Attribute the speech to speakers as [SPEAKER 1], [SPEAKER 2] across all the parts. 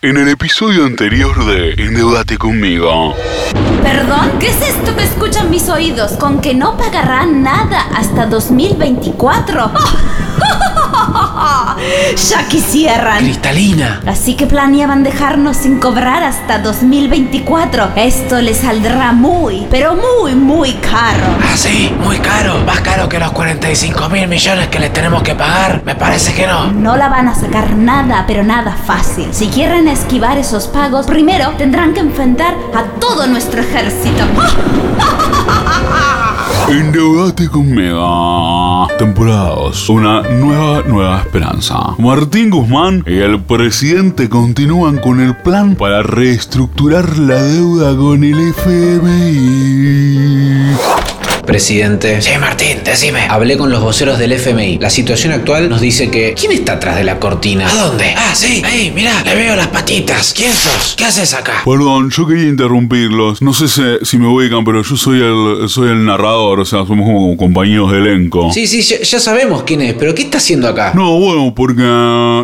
[SPEAKER 1] En el episodio anterior de Endeudate conmigo.
[SPEAKER 2] ¿Perdón? ¿Qué es esto que escuchan mis oídos? ¿Con que no pagarán nada hasta 2024? ya quisieran.
[SPEAKER 3] Cristalina.
[SPEAKER 2] Así que planeaban dejarnos sin cobrar hasta 2024. Esto les saldrá muy, pero muy, muy caro.
[SPEAKER 3] Ah, sí, muy caro. Más caro que los 45 mil millones que le tenemos que pagar. Me parece que no.
[SPEAKER 2] No la van a sacar nada, pero nada fácil. Si quieren esquivar esos pagos, primero tendrán que enfrentar a todo nuestro ejército.
[SPEAKER 1] Endeudate conmigo. Temporada 2. Una nueva, nueva esperanza. Martín Guzmán y el presidente continúan con el plan para reestructurar la deuda con el FMI.
[SPEAKER 3] Presidente. Sí, Martín, decime. Hablé con los voceros del FMI. La situación actual nos dice que. ¿Quién está atrás de la cortina? ¿A dónde? Ah, sí. Ahí, mirá, le veo las patitas. ¿Quién sos? ¿Qué haces acá?
[SPEAKER 1] Perdón, yo quería interrumpirlos. No sé si, si me ubican, pero yo soy el, soy el narrador, o sea, somos como compañeros de elenco.
[SPEAKER 3] Sí, sí, ya, ya sabemos quién es, pero ¿qué está haciendo acá?
[SPEAKER 1] No, bueno, porque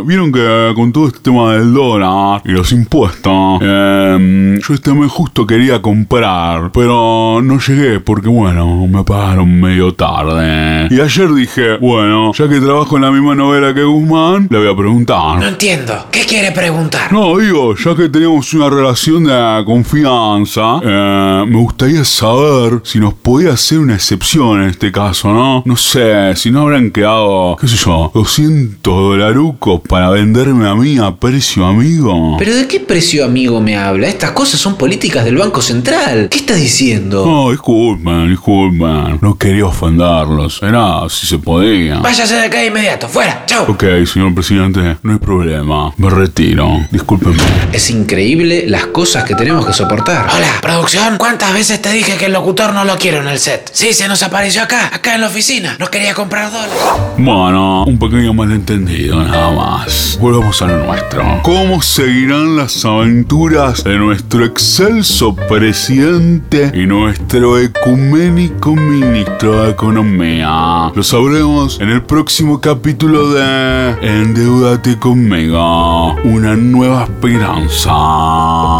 [SPEAKER 1] vieron que con todo este tema del dólar y los impuestos, eh, yo este mes justo quería comprar, pero no llegué porque, bueno, me pagaron medio tarde. Y ayer dije, bueno, ya que trabajo en la misma novela que Guzmán, le voy a
[SPEAKER 3] No
[SPEAKER 1] preguntar.
[SPEAKER 3] entiendo. ¿Qué quiere preguntar?
[SPEAKER 1] No, digo, ya que teníamos una relación de confianza, eh, me gustaría saber si nos podía hacer una excepción en este caso, ¿no? No sé, si no habrán quedado, qué sé yo, 200 dolarucos para venderme a mí a precio amigo.
[SPEAKER 3] ¿Pero de qué precio amigo me habla? Estas cosas son políticas del Banco Central. ¿Qué estás diciendo?
[SPEAKER 1] No, disculpen, disculpen. No quería ofenderlos. Era si se podía.
[SPEAKER 3] Váyase de acá de inmediato. Fuera. Chau.
[SPEAKER 1] Ok, señor presidente, no hay problema. Me retiro. Discúlpenme.
[SPEAKER 3] Es increíble las cosas que tenemos que soportar. Hola, producción. ¿Cuántas veces te dije que el locutor no lo quiero en el set? Sí, se nos apareció acá, acá en la oficina. No quería comprar dólares.
[SPEAKER 1] Bueno, un pequeño malentendido nada más. Volvamos a lo nuestro. ¿Cómo seguirán las aventuras de nuestro excelso presidente y nuestro ecuménico ministro de Economía? Lo sabremos en el próximo capítulo de Endeudate conmigo. Una nueva esperanza.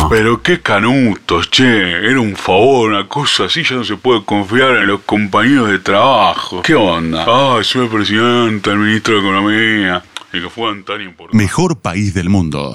[SPEAKER 1] Pero qué canutos, che. Era un favor, una cosa así. Ya no se puede confiar en los compañeros de trabajo. ¿Qué onda? Ay, soy el presidente, el ministro de Economía. Y que fueran tan importantes.
[SPEAKER 4] Mejor país del mundo.